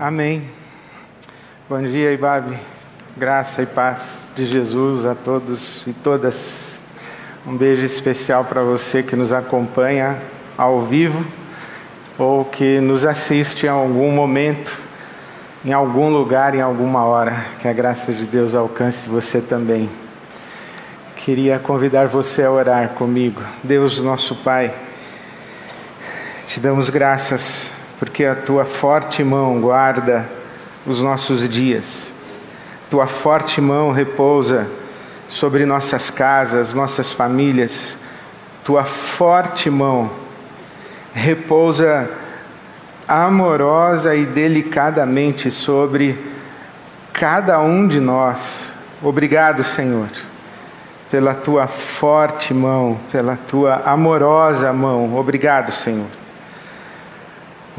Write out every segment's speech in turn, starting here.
Amém. Bom dia, Ibabe. Graça e paz de Jesus a todos e todas. Um beijo especial para você que nos acompanha ao vivo ou que nos assiste em algum momento, em algum lugar, em alguma hora. Que a graça de Deus alcance você também. Queria convidar você a orar comigo. Deus, nosso Pai, te damos graças porque a tua forte mão guarda os nossos dias. Tua forte mão repousa sobre nossas casas, nossas famílias. Tua forte mão repousa amorosa e delicadamente sobre cada um de nós. Obrigado, Senhor, pela tua forte mão, pela tua amorosa mão. Obrigado, Senhor.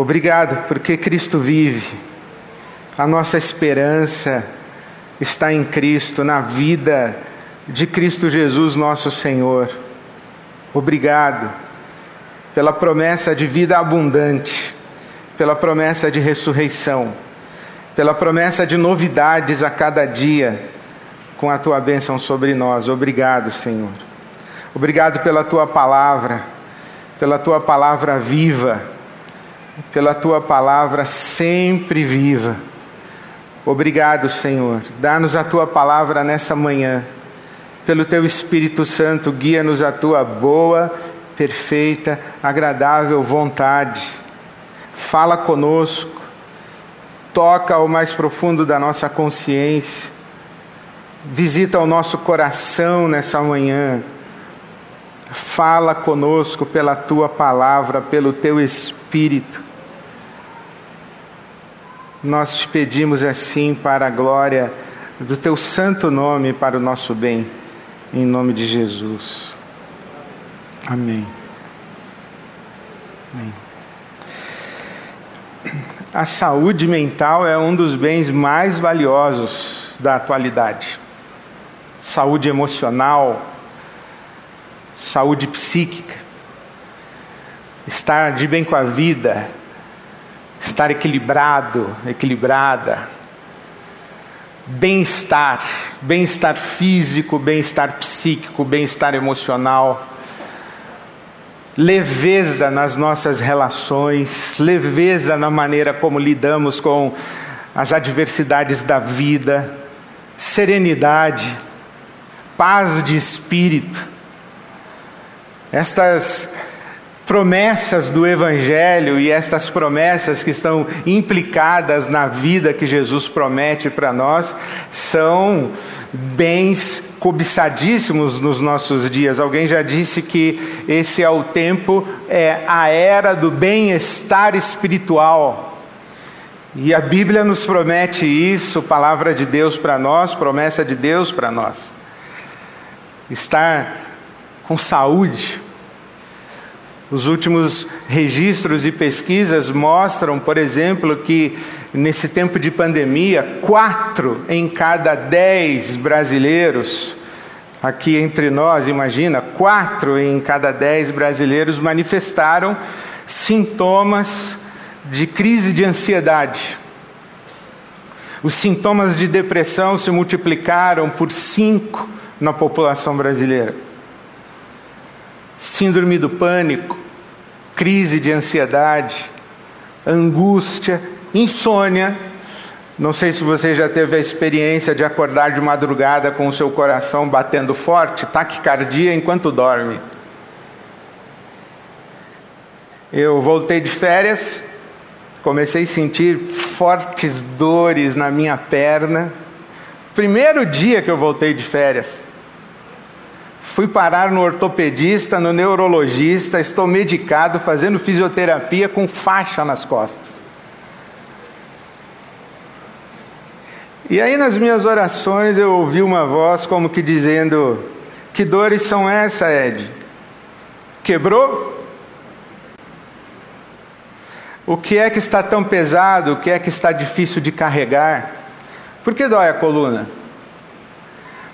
Obrigado porque Cristo vive. A nossa esperança está em Cristo, na vida de Cristo Jesus, nosso Senhor. Obrigado pela promessa de vida abundante, pela promessa de ressurreição, pela promessa de novidades a cada dia, com a tua bênção sobre nós. Obrigado, Senhor. Obrigado pela tua palavra, pela tua palavra viva pela tua palavra sempre viva. Obrigado, Senhor. Dá-nos a tua palavra nessa manhã. Pelo teu Espírito Santo, guia-nos a tua boa, perfeita, agradável vontade. Fala conosco. Toca ao mais profundo da nossa consciência. Visita o nosso coração nessa manhã. Fala conosco pela tua palavra, pelo teu Espírito. Nós te pedimos assim para a glória do teu santo nome, para o nosso bem, em nome de Jesus. Amém. Amém. A saúde mental é um dos bens mais valiosos da atualidade. Saúde emocional, saúde psíquica, estar de bem com a vida, estar equilibrado, equilibrada, bem-estar, bem-estar físico, bem-estar psíquico, bem-estar emocional, leveza nas nossas relações, leveza na maneira como lidamos com as adversidades da vida, serenidade, paz de espírito. Estas promessas do Evangelho e estas promessas que estão implicadas na vida que Jesus promete para nós são bens cobiçadíssimos nos nossos dias. Alguém já disse que esse é o tempo, é a era do bem-estar espiritual. E a Bíblia nos promete isso, palavra de Deus para nós, promessa de Deus para nós. Estar com saúde, os últimos registros e pesquisas mostram, por exemplo, que nesse tempo de pandemia, quatro em cada dez brasileiros, aqui entre nós, imagina, quatro em cada dez brasileiros manifestaram sintomas de crise de ansiedade. Os sintomas de depressão se multiplicaram por cinco na população brasileira. Síndrome do pânico, crise de ansiedade, angústia, insônia. Não sei se você já teve a experiência de acordar de madrugada com o seu coração batendo forte, taquicardia enquanto dorme. Eu voltei de férias, comecei a sentir fortes dores na minha perna. Primeiro dia que eu voltei de férias. Fui parar no ortopedista, no neurologista, estou medicado, fazendo fisioterapia com faixa nas costas. E aí nas minhas orações eu ouvi uma voz como que dizendo: Que dores são essas, Ed? Quebrou? O que é que está tão pesado? O que é que está difícil de carregar? Por que dói a coluna?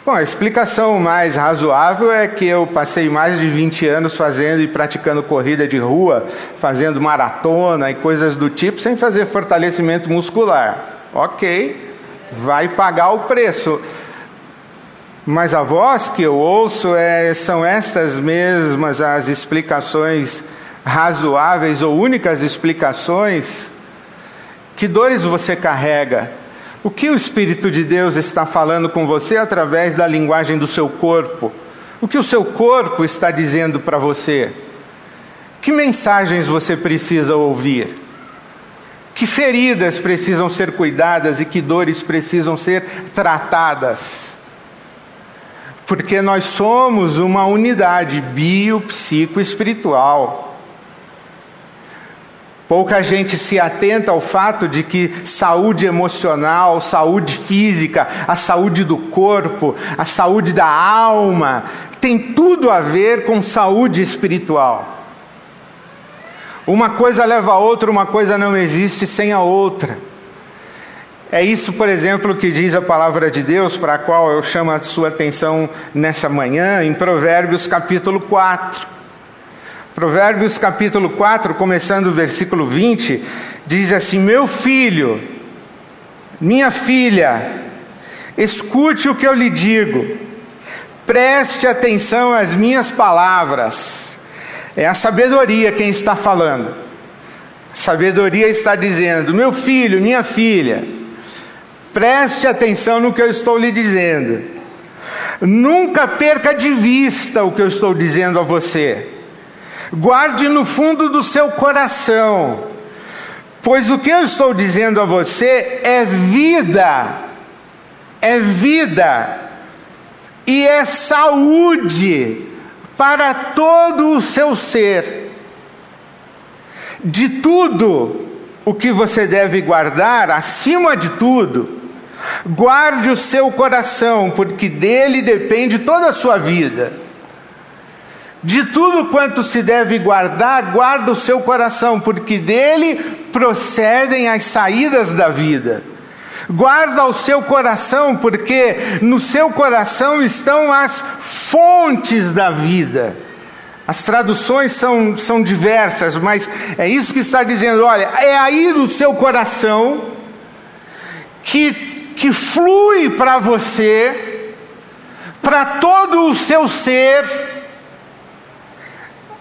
Bom, a explicação mais razoável é que eu passei mais de 20 anos fazendo e praticando corrida de rua, fazendo maratona e coisas do tipo, sem fazer fortalecimento muscular. Ok, vai pagar o preço. Mas a voz que eu ouço é, são estas mesmas as explicações razoáveis ou únicas explicações. Que dores você carrega? O que o Espírito de Deus está falando com você através da linguagem do seu corpo? O que o seu corpo está dizendo para você? Que mensagens você precisa ouvir? Que feridas precisam ser cuidadas e que dores precisam ser tratadas? Porque nós somos uma unidade bio, psico, espiritual. Pouca gente se atenta ao fato de que saúde emocional, saúde física, a saúde do corpo, a saúde da alma, tem tudo a ver com saúde espiritual. Uma coisa leva a outra, uma coisa não existe sem a outra. É isso, por exemplo, que diz a palavra de Deus, para a qual eu chamo a sua atenção nessa manhã, em Provérbios capítulo 4. Provérbios capítulo 4, começando o versículo 20, diz assim: Meu filho, minha filha, escute o que eu lhe digo, preste atenção às minhas palavras. É a sabedoria quem está falando. A sabedoria está dizendo: Meu filho, minha filha, preste atenção no que eu estou lhe dizendo. Nunca perca de vista o que eu estou dizendo a você guarde no fundo do seu coração, pois o que eu estou dizendo a você é vida, é vida e é saúde para todo o seu ser. De tudo o que você deve guardar, acima de tudo, guarde o seu coração, porque dele depende toda a sua vida. De tudo quanto se deve guardar, guarda o seu coração, porque dele procedem as saídas da vida. Guarda o seu coração, porque no seu coração estão as fontes da vida. As traduções são, são diversas, mas é isso que está dizendo: olha, é aí no seu coração que, que flui para você, para todo o seu ser,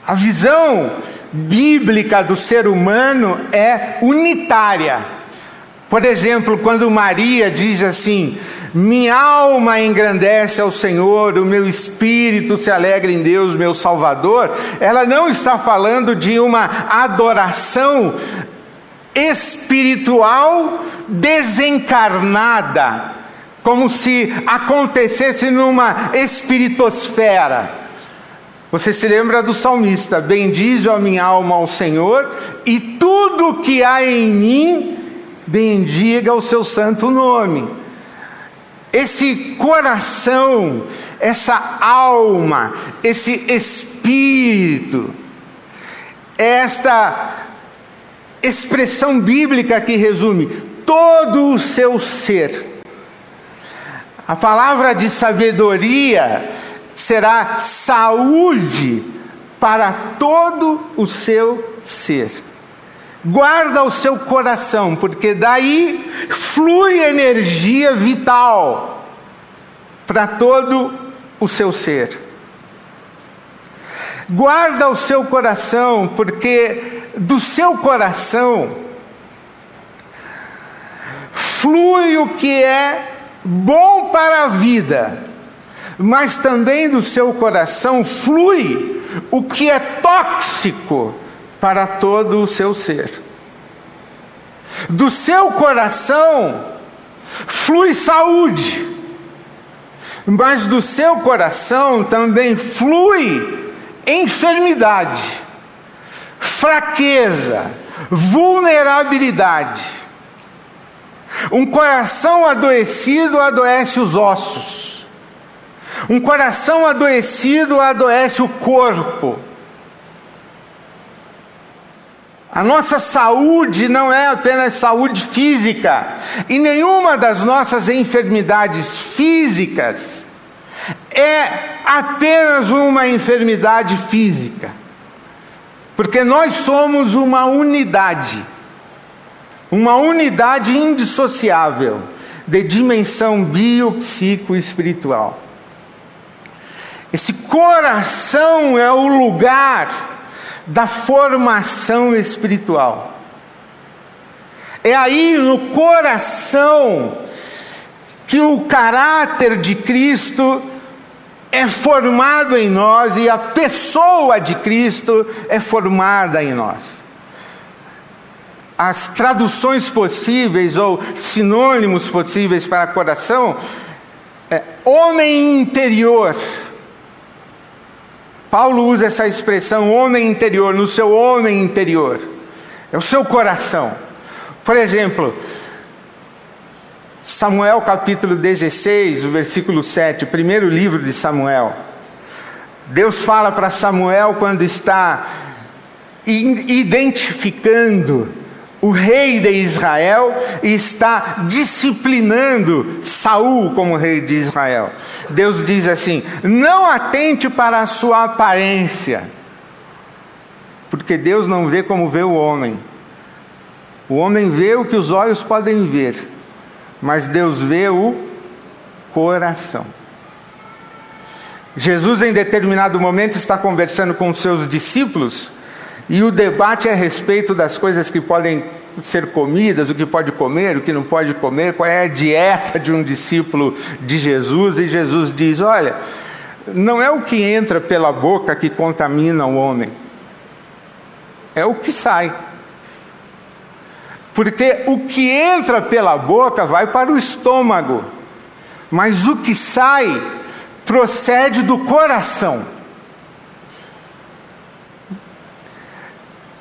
a visão bíblica do ser humano é unitária. Por exemplo, quando Maria diz assim: Minha alma engrandece ao Senhor, o meu espírito se alegra em Deus, meu Salvador, ela não está falando de uma adoração espiritual desencarnada, como se acontecesse numa espiritosfera. Você se lembra do salmista: Bendize a minha alma ao Senhor, e tudo que há em mim, bendiga o seu santo nome. Esse coração, essa alma, esse espírito, esta expressão bíblica que resume todo o seu ser. A palavra de sabedoria será saúde para todo o seu ser. Guarda o seu coração, porque daí flui energia vital para todo o seu ser. Guarda o seu coração, porque do seu coração flui o que é bom para a vida mas também do seu coração flui o que é tóxico para todo o seu ser. Do seu coração flui saúde, mas do seu coração também flui enfermidade, fraqueza, vulnerabilidade. Um coração adoecido adoece os ossos. Um coração adoecido adoece o corpo. A nossa saúde não é apenas saúde física, e nenhuma das nossas enfermidades físicas é apenas uma enfermidade física, porque nós somos uma unidade, uma unidade indissociável de dimensão biopsico-espiritual. Esse coração é o lugar da formação espiritual. É aí no coração que o caráter de Cristo é formado em nós e a pessoa de Cristo é formada em nós. As traduções possíveis ou sinônimos possíveis para coração é homem interior. Paulo usa essa expressão homem interior, no seu homem interior. É o seu coração. Por exemplo, Samuel capítulo 16, o versículo 7, o primeiro livro de Samuel. Deus fala para Samuel quando está identificando o rei de Israel está disciplinando Saul como rei de Israel. Deus diz assim: "Não atente para a sua aparência, porque Deus não vê como vê o homem. O homem vê o que os olhos podem ver, mas Deus vê o coração. Jesus, em determinado momento, está conversando com seus discípulos e o debate é a respeito das coisas que podem ser comidas, o que pode comer, o que não pode comer, qual é a dieta de um discípulo de Jesus. E Jesus diz: Olha, não é o que entra pela boca que contamina o homem, é o que sai. Porque o que entra pela boca vai para o estômago, mas o que sai procede do coração.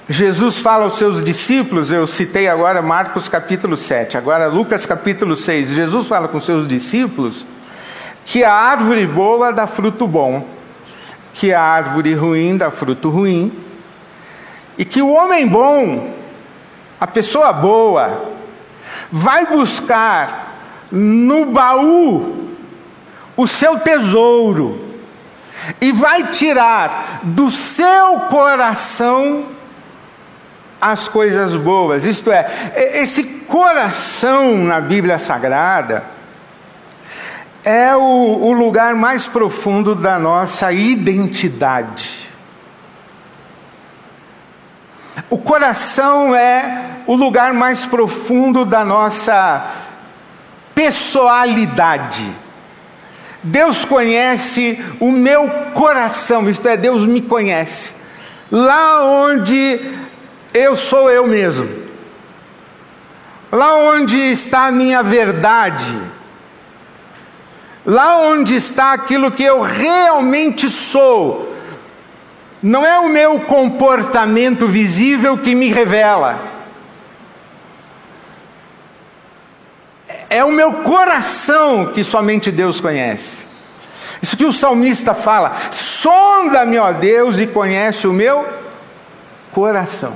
Jesus fala aos seus discípulos, eu citei agora Marcos capítulo 7, agora Lucas capítulo 6. Jesus fala com seus discípulos que a árvore boa dá fruto bom, que a árvore ruim dá fruto ruim, e que o homem bom a pessoa boa, vai buscar no baú o seu tesouro e vai tirar do seu coração as coisas boas. Isto é, esse coração na Bíblia Sagrada é o, o lugar mais profundo da nossa identidade. O coração é o lugar mais profundo da nossa pessoalidade. Deus conhece o meu coração, isto é, Deus me conhece. Lá onde eu sou eu mesmo. Lá onde está a minha verdade. Lá onde está aquilo que eu realmente sou não é o meu comportamento visível que me revela. É o meu coração que somente Deus conhece. Isso que o salmista fala: sonda-me, ó Deus, e conhece o meu coração.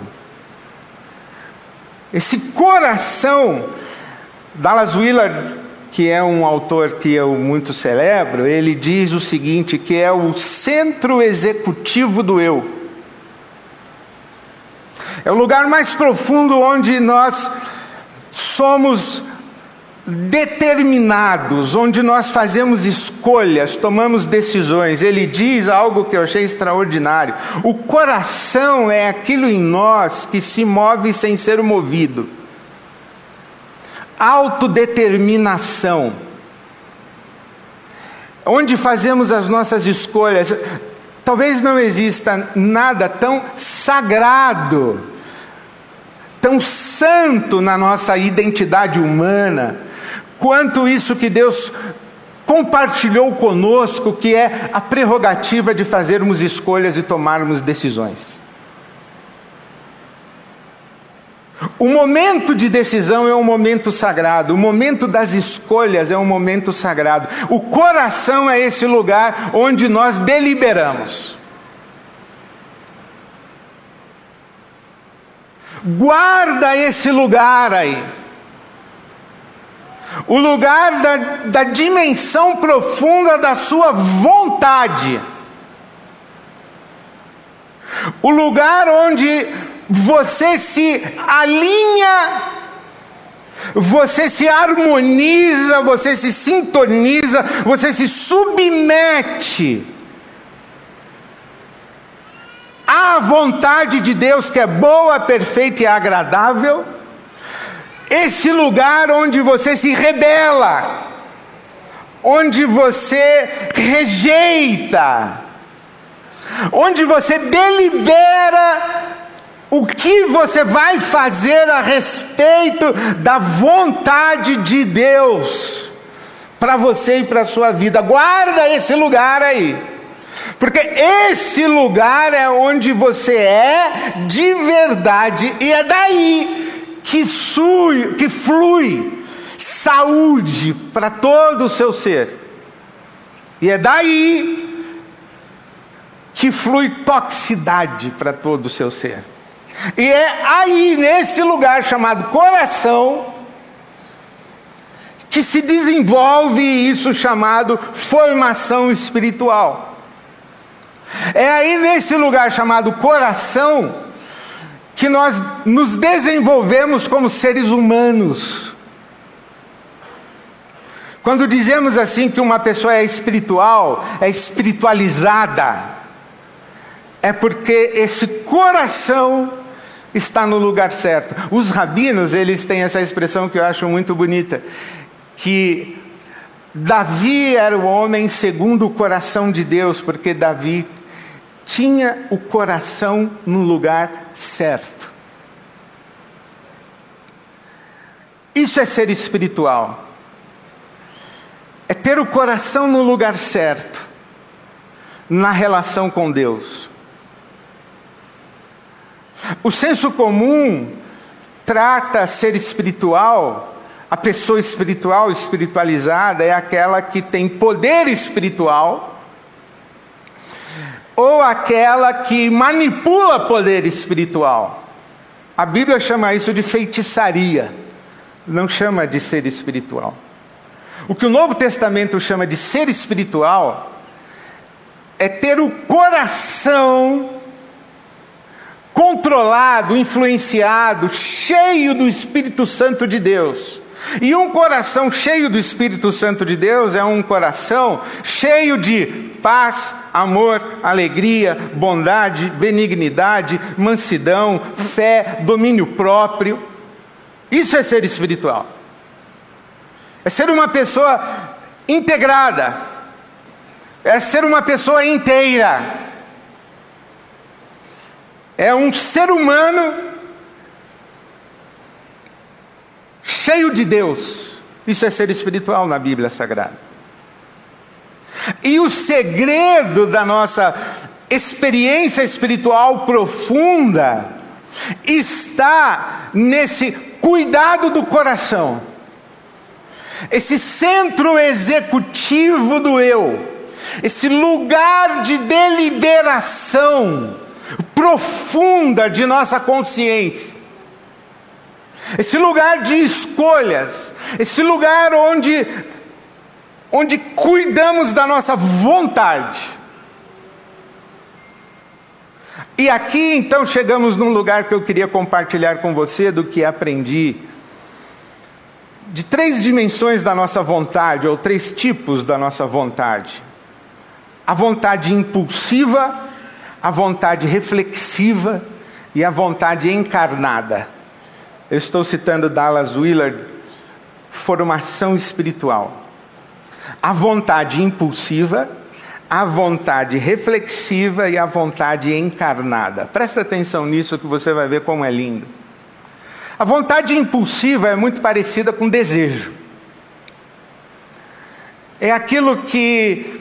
Esse coração, Dallas Willard que é um autor que eu muito celebro, ele diz o seguinte: que é o centro executivo do eu. É o lugar mais profundo onde nós somos determinados, onde nós fazemos escolhas, tomamos decisões. Ele diz algo que eu achei extraordinário: o coração é aquilo em nós que se move sem ser movido autodeterminação, onde fazemos as nossas escolhas. Talvez não exista nada tão sagrado, tão santo na nossa identidade humana, quanto isso que Deus compartilhou conosco, que é a prerrogativa de fazermos escolhas e tomarmos decisões. O momento de decisão é um momento sagrado, o momento das escolhas é um momento sagrado. O coração é esse lugar onde nós deliberamos. Guarda esse lugar aí. O lugar da, da dimensão profunda da sua vontade, o lugar onde você se alinha, você se harmoniza, você se sintoniza, você se submete à vontade de Deus que é boa, perfeita e agradável, esse lugar onde você se rebela, onde você rejeita, onde você delibera o que você vai fazer a respeito da vontade de Deus para você e para a sua vida. Guarda esse lugar aí. Porque esse lugar é onde você é de verdade, e é daí que, sui, que flui saúde para todo o seu ser. E é daí que flui toxicidade para todo o seu ser. E é aí, nesse lugar chamado coração, que se desenvolve isso chamado formação espiritual. É aí nesse lugar chamado coração que nós nos desenvolvemos como seres humanos. Quando dizemos assim que uma pessoa é espiritual, é espiritualizada, é porque esse coração está no lugar certo. Os rabinos, eles têm essa expressão que eu acho muito bonita, que Davi era o homem segundo o coração de Deus, porque Davi tinha o coração no lugar certo. Isso é ser espiritual. É ter o coração no lugar certo, na relação com Deus. O senso comum trata ser espiritual, a pessoa espiritual, espiritualizada, é aquela que tem poder espiritual ou aquela que manipula poder espiritual. A Bíblia chama isso de feitiçaria, não chama de ser espiritual. O que o Novo Testamento chama de ser espiritual é ter o coração controlado, influenciado, cheio do Espírito Santo de Deus. E um coração cheio do Espírito Santo de Deus é um coração cheio de paz, amor, alegria, bondade, benignidade, mansidão, fé, domínio próprio. Isso é ser espiritual. É ser uma pessoa integrada. É ser uma pessoa inteira. É um ser humano cheio de Deus. Isso é ser espiritual na Bíblia Sagrada. E o segredo da nossa experiência espiritual profunda está nesse cuidado do coração, esse centro executivo do eu, esse lugar de deliberação profunda de nossa consciência. Esse lugar de escolhas, esse lugar onde onde cuidamos da nossa vontade. E aqui então chegamos num lugar que eu queria compartilhar com você do que aprendi. De três dimensões da nossa vontade, ou três tipos da nossa vontade: a vontade impulsiva, a vontade reflexiva e a vontade encarnada. Eu estou citando Dallas Willard, formação espiritual a vontade impulsiva, a vontade reflexiva e a vontade encarnada. Presta atenção nisso que você vai ver como é lindo. A vontade impulsiva é muito parecida com desejo. É aquilo que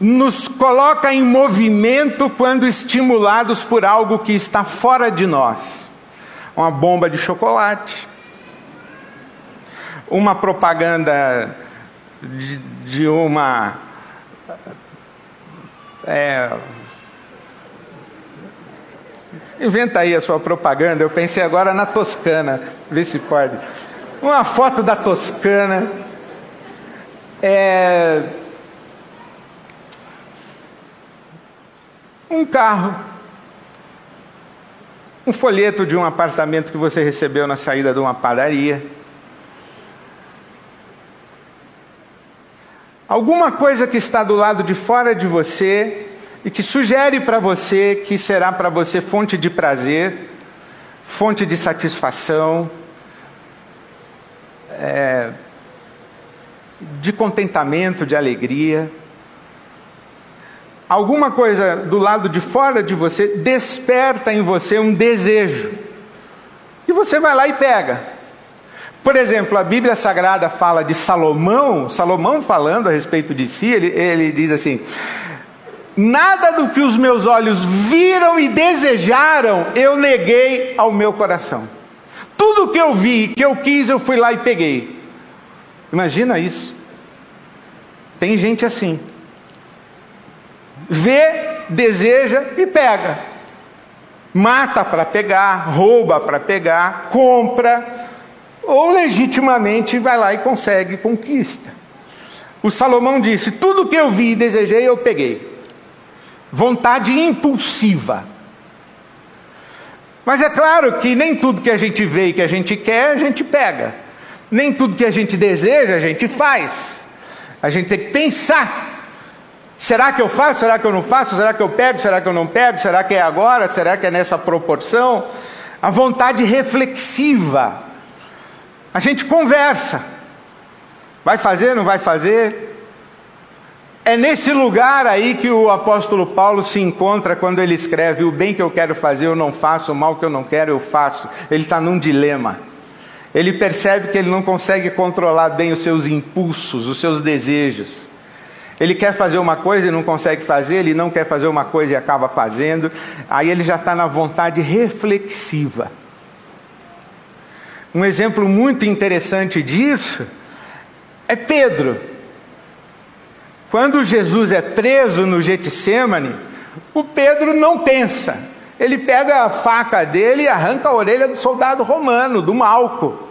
nos coloca em movimento quando estimulados por algo que está fora de nós. Uma bomba de chocolate, uma propaganda de, de uma. É, inventa aí a sua propaganda. Eu pensei agora na Toscana, vê se pode. uma foto da Toscana. É, um carro, um folheto de um apartamento que você recebeu na saída de uma padaria. Alguma coisa que está do lado de fora de você e que sugere para você que será para você fonte de prazer, fonte de satisfação, é, de contentamento, de alegria. Alguma coisa do lado de fora de você desperta em você um desejo. E você vai lá e pega. Por exemplo, a Bíblia Sagrada fala de Salomão, Salomão falando a respeito de si, ele, ele diz assim: Nada do que os meus olhos viram e desejaram, eu neguei ao meu coração. Tudo que eu vi, que eu quis, eu fui lá e peguei. Imagina isso. Tem gente assim. Vê, deseja e pega. Mata para pegar, rouba para pegar, compra, ou legitimamente vai lá e consegue, conquista. O Salomão disse: Tudo que eu vi e desejei, eu peguei. Vontade impulsiva. Mas é claro que nem tudo que a gente vê e que a gente quer, a gente pega. Nem tudo que a gente deseja, a gente faz. A gente tem que pensar. Será que eu faço? Será que eu não faço? Será que eu pego? Será que eu não pego? Será que é agora? Será que é nessa proporção? A vontade reflexiva. A gente conversa. Vai fazer? Não vai fazer? É nesse lugar aí que o apóstolo Paulo se encontra quando ele escreve: O bem que eu quero fazer eu não faço, o mal que eu não quero eu faço. Ele está num dilema. Ele percebe que ele não consegue controlar bem os seus impulsos, os seus desejos. Ele quer fazer uma coisa e não consegue fazer, ele não quer fazer uma coisa e acaba fazendo. Aí ele já está na vontade reflexiva. Um exemplo muito interessante disso é Pedro. Quando Jesus é preso no Getsemane, o Pedro não pensa. Ele pega a faca dele e arranca a orelha do soldado romano, do Malco.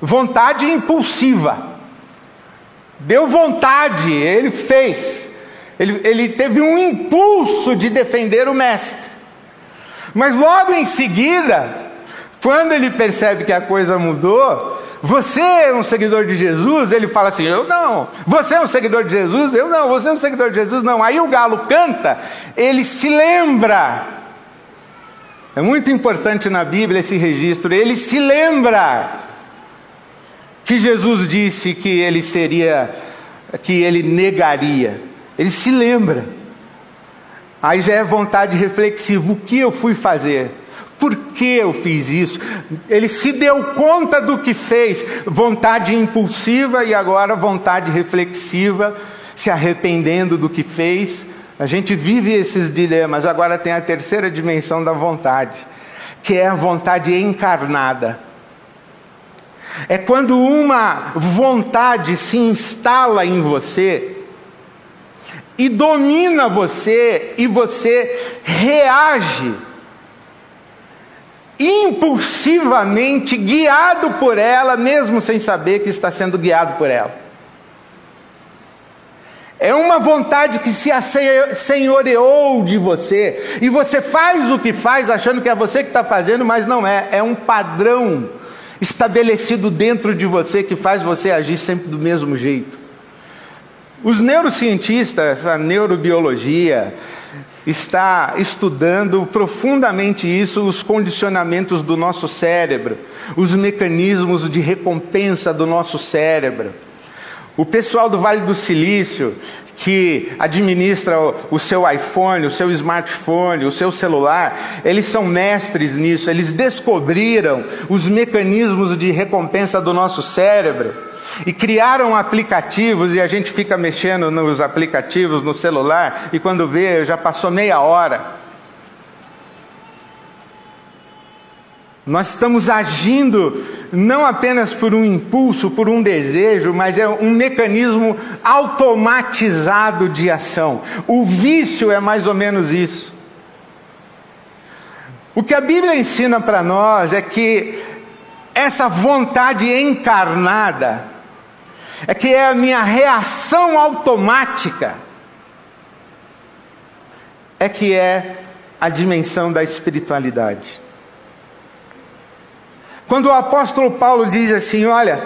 Vontade impulsiva. Deu vontade, ele fez. Ele, ele teve um impulso de defender o mestre. Mas logo em seguida, quando ele percebe que a coisa mudou, você é um seguidor de Jesus? Ele fala assim: Eu não. Você é um seguidor de Jesus? Eu não. Você é um seguidor de Jesus? Não. Aí o galo canta, ele se lembra é muito importante na Bíblia esse registro. Ele se lembra que Jesus disse que ele seria, que ele negaria. Ele se lembra. Aí já é vontade reflexiva: o que eu fui fazer? Por que eu fiz isso? Ele se deu conta do que fez, vontade impulsiva e agora vontade reflexiva, se arrependendo do que fez a gente vive esses dilemas. Agora tem a terceira dimensão da vontade, que é a vontade encarnada. É quando uma vontade se instala em você e domina você e você reage impulsivamente, guiado por ela, mesmo sem saber que está sendo guiado por ela. É uma vontade que se assenhoreou de você, e você faz o que faz achando que é você que está fazendo, mas não é, é um padrão estabelecido dentro de você que faz você agir sempre do mesmo jeito. Os neurocientistas, a neurobiologia, está estudando profundamente isso, os condicionamentos do nosso cérebro, os mecanismos de recompensa do nosso cérebro. O pessoal do Vale do Silício, que administra o seu iPhone, o seu smartphone, o seu celular, eles são mestres nisso, eles descobriram os mecanismos de recompensa do nosso cérebro e criaram aplicativos e a gente fica mexendo nos aplicativos no celular e quando vê já passou meia hora. Nós estamos agindo não apenas por um impulso, por um desejo, mas é um mecanismo automatizado de ação. O vício é mais ou menos isso. O que a Bíblia ensina para nós é que essa vontade encarnada, é que é a minha reação automática, é que é a dimensão da espiritualidade. Quando o apóstolo Paulo diz assim: Olha,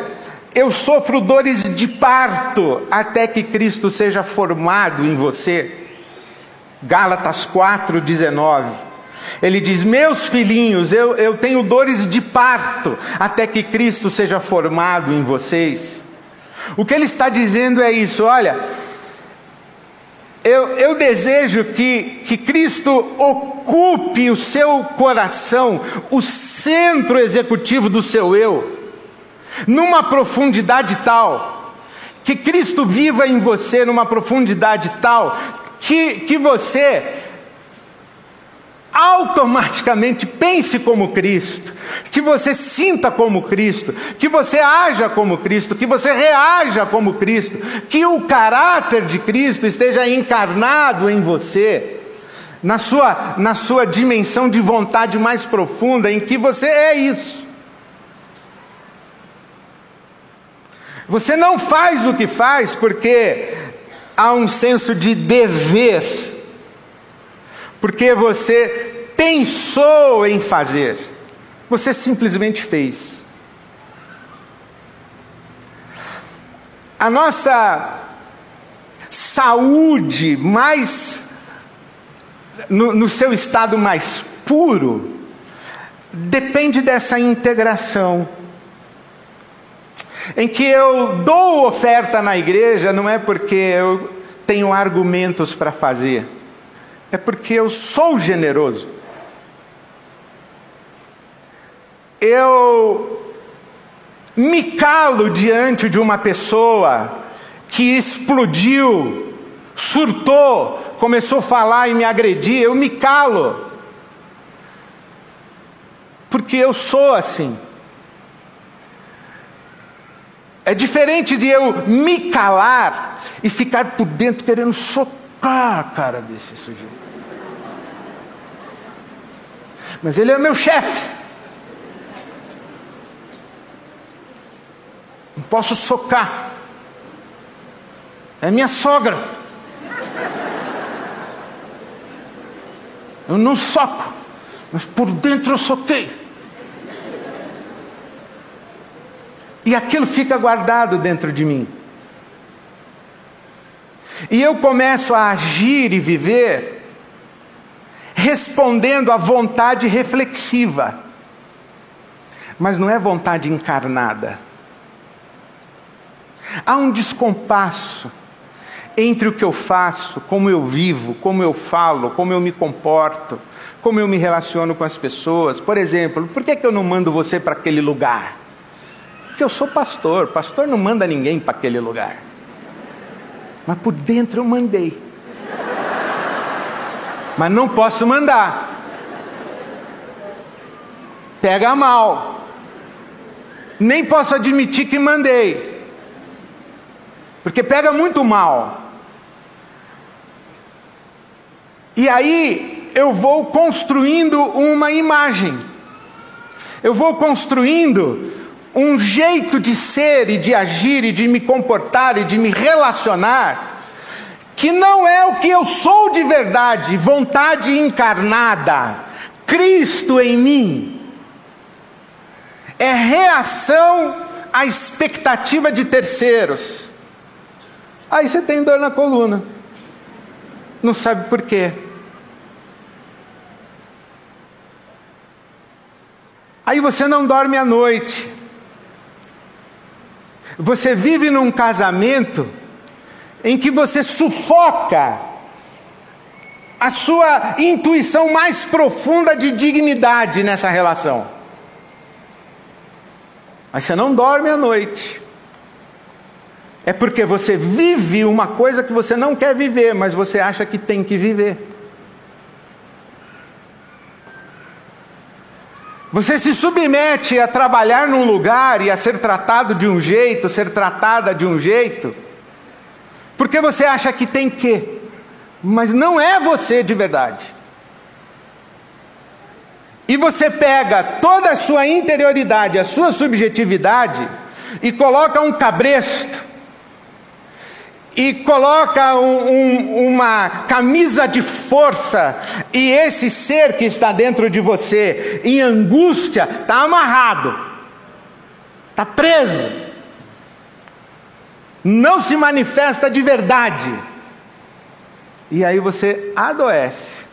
eu sofro dores de parto até que Cristo seja formado em você. Gálatas 4,19. Ele diz: Meus filhinhos, eu, eu tenho dores de parto até que Cristo seja formado em vocês. O que ele está dizendo é isso: olha, eu, eu, desejo que, que Cristo ocupe o seu coração, o centro executivo do seu eu, numa profundidade tal, que Cristo viva em você numa profundidade tal, que, que você automaticamente pense como Cristo, que você sinta como Cristo, que você haja como Cristo, que você reaja como Cristo, que o caráter de Cristo esteja encarnado em você, na sua, na sua dimensão de vontade mais profunda, em que você é isso. Você não faz o que faz porque há um senso de dever porque você pensou em fazer, você simplesmente fez. A nossa saúde mais, no, no seu estado mais puro, depende dessa integração. Em que eu dou oferta na igreja não é porque eu tenho argumentos para fazer, é porque eu sou generoso. Eu me calo diante de uma pessoa que explodiu, surtou, começou a falar e me agredir, eu me calo. Porque eu sou assim. É diferente de eu me calar e ficar por dentro querendo socar a cara desse sujeito. Mas ele é meu chefe. Não posso socar. É minha sogra. Eu não soco, mas por dentro eu soquei. E aquilo fica guardado dentro de mim. E eu começo a agir e viver respondendo à vontade reflexiva, mas não é vontade encarnada. Há um descompasso entre o que eu faço, como eu vivo, como eu falo, como eu me comporto, como eu me relaciono com as pessoas. Por exemplo, por que, que eu não mando você para aquele lugar? Porque eu sou pastor, pastor não manda ninguém para aquele lugar. Mas por dentro eu mandei mas não posso mandar. Pega mal. Nem posso admitir que mandei. Porque pega muito mal. E aí eu vou construindo uma imagem. Eu vou construindo um jeito de ser e de agir e de me comportar e de me relacionar que não é o que eu sou de verdade, vontade encarnada, Cristo em mim, é reação à expectativa de terceiros. Aí você tem dor na coluna, não sabe por quê. Aí você não dorme à noite. Você vive num casamento em que você sufoca a sua intuição mais profunda de dignidade nessa relação. Aí você não dorme à noite. É porque você vive uma coisa que você não quer viver, mas você acha que tem que viver. Você se submete a trabalhar num lugar e a ser tratado de um jeito, ser tratada de um jeito porque você acha que tem que, mas não é você de verdade. e você pega toda a sua interioridade, a sua subjetividade, e coloca um cabresto, e coloca um, um, uma camisa de força, e esse ser que está dentro de você, em angústia, está amarrado, está preso, não se manifesta de verdade, e aí você adoece.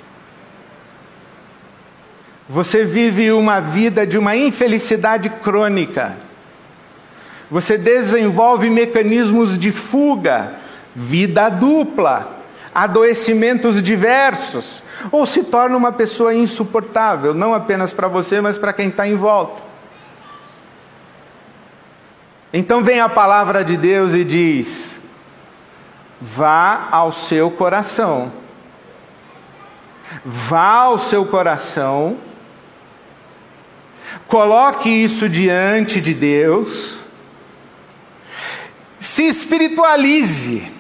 Você vive uma vida de uma infelicidade crônica. Você desenvolve mecanismos de fuga, vida dupla, adoecimentos diversos, ou se torna uma pessoa insuportável, não apenas para você, mas para quem está em volta. Então vem a palavra de Deus e diz: vá ao seu coração, vá ao seu coração Coloque isso diante de Deus. Se espiritualize.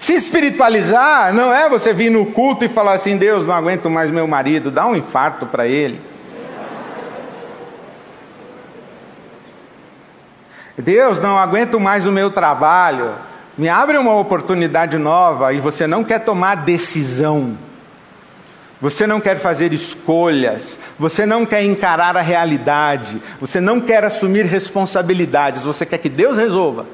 Se espiritualizar não é você vir no culto e falar assim: Deus, não aguento mais meu marido, dá um infarto para ele. Deus, não aguento mais o meu trabalho, me abre uma oportunidade nova e você não quer tomar decisão. Você não quer fazer escolhas, você não quer encarar a realidade, você não quer assumir responsabilidades, você quer que Deus resolva.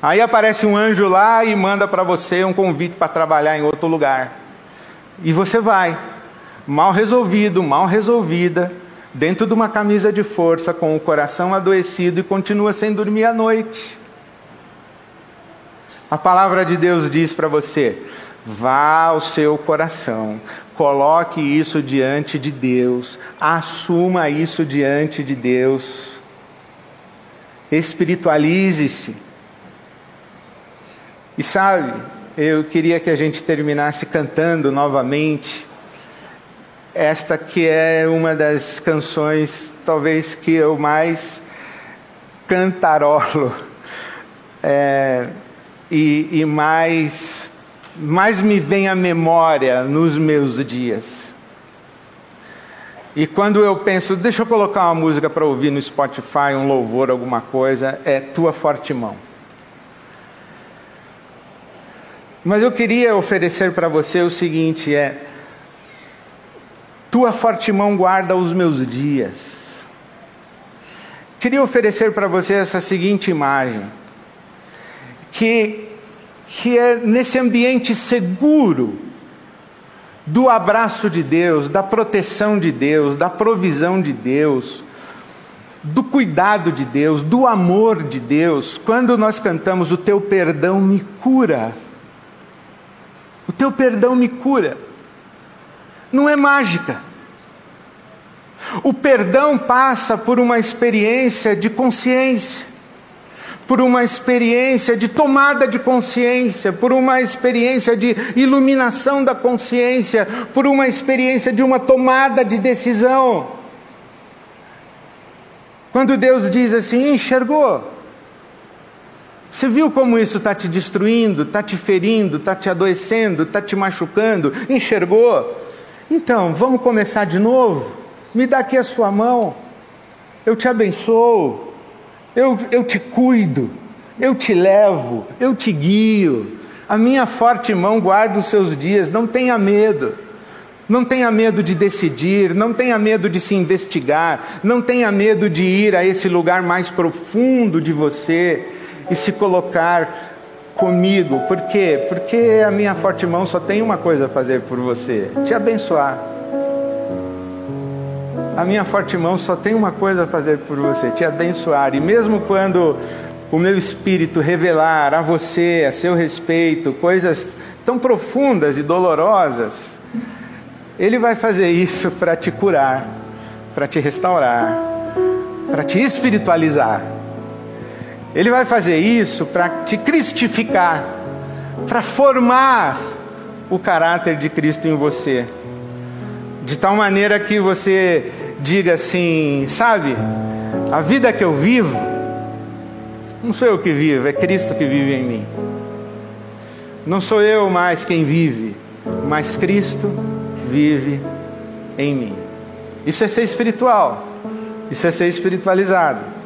Aí aparece um anjo lá e manda para você um convite para trabalhar em outro lugar. E você vai, mal resolvido, mal resolvida, dentro de uma camisa de força, com o coração adoecido e continua sem dormir à noite. A palavra de Deus diz para você: Vá ao seu coração, coloque isso diante de Deus, assuma isso diante de Deus, espiritualize-se. E sabe, eu queria que a gente terminasse cantando novamente esta que é uma das canções, talvez que eu mais cantarolo é, e, e mais mais me vem à memória nos meus dias. E quando eu penso, deixa eu colocar uma música para ouvir no Spotify, um louvor, alguma coisa, é Tua Forte Mão. Mas eu queria oferecer para você o seguinte: é Tua forte mão guarda os meus dias. Queria oferecer para você essa seguinte imagem: que que é nesse ambiente seguro do abraço de Deus, da proteção de Deus, da provisão de Deus, do cuidado de Deus, do amor de Deus, quando nós cantamos o teu perdão me cura. O teu perdão me cura. Não é mágica. O perdão passa por uma experiência de consciência por uma experiência de tomada de consciência, por uma experiência de iluminação da consciência, por uma experiência de uma tomada de decisão. Quando Deus diz assim, enxergou. Você viu como isso está te destruindo, está te ferindo, está te adoecendo, está te machucando? Enxergou? Então, vamos começar de novo? Me dá aqui a sua mão, eu te abençoo, eu, eu te cuido, eu te levo, eu te guio. A minha forte mão guarda os seus dias, não tenha medo. Não tenha medo de decidir, não tenha medo de se investigar, não tenha medo de ir a esse lugar mais profundo de você e se colocar comigo. Por quê? Porque a minha forte mão só tem uma coisa a fazer por você: te abençoar. A minha forte mão só tem uma coisa a fazer por você: te abençoar. E mesmo quando o meu espírito revelar a você, a seu respeito, coisas tão profundas e dolorosas, ele vai fazer isso para te curar, para te restaurar, para te espiritualizar. Ele vai fazer isso para te cristificar, para formar o caráter de Cristo em você, de tal maneira que você diga assim: sabe, a vida que eu vivo, não sou eu que vivo, é Cristo que vive em mim. Não sou eu mais quem vive, mas Cristo vive em mim. Isso é ser espiritual, isso é ser espiritualizado.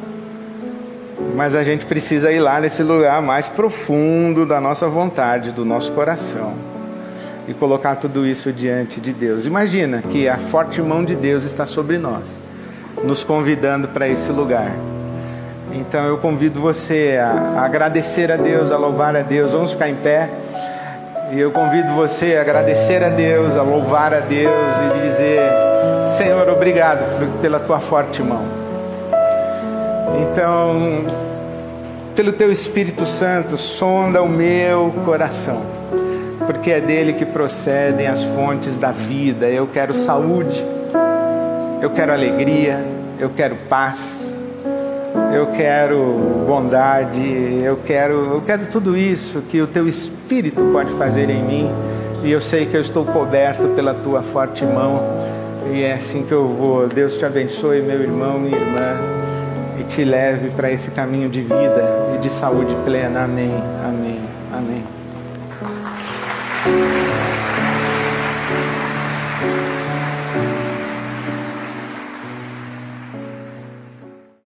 Mas a gente precisa ir lá nesse lugar mais profundo da nossa vontade, do nosso coração, e colocar tudo isso diante de Deus. Imagina que a forte mão de Deus está sobre nós, nos convidando para esse lugar. Então eu convido você a agradecer a Deus, a louvar a Deus. Vamos ficar em pé. E eu convido você a agradecer a Deus, a louvar a Deus e dizer: Senhor, obrigado pela tua forte mão. Então, pelo teu Espírito Santo, sonda o meu coração, porque é dele que procedem as fontes da vida. Eu quero saúde, eu quero alegria, eu quero paz eu quero bondade, eu quero, eu quero tudo isso que o teu espírito pode fazer em mim. E eu sei que eu estou coberto pela tua forte mão. E é assim que eu vou. Deus te abençoe, meu irmão, minha irmã, e te leve para esse caminho de vida e de saúde plena. Amém. Amém.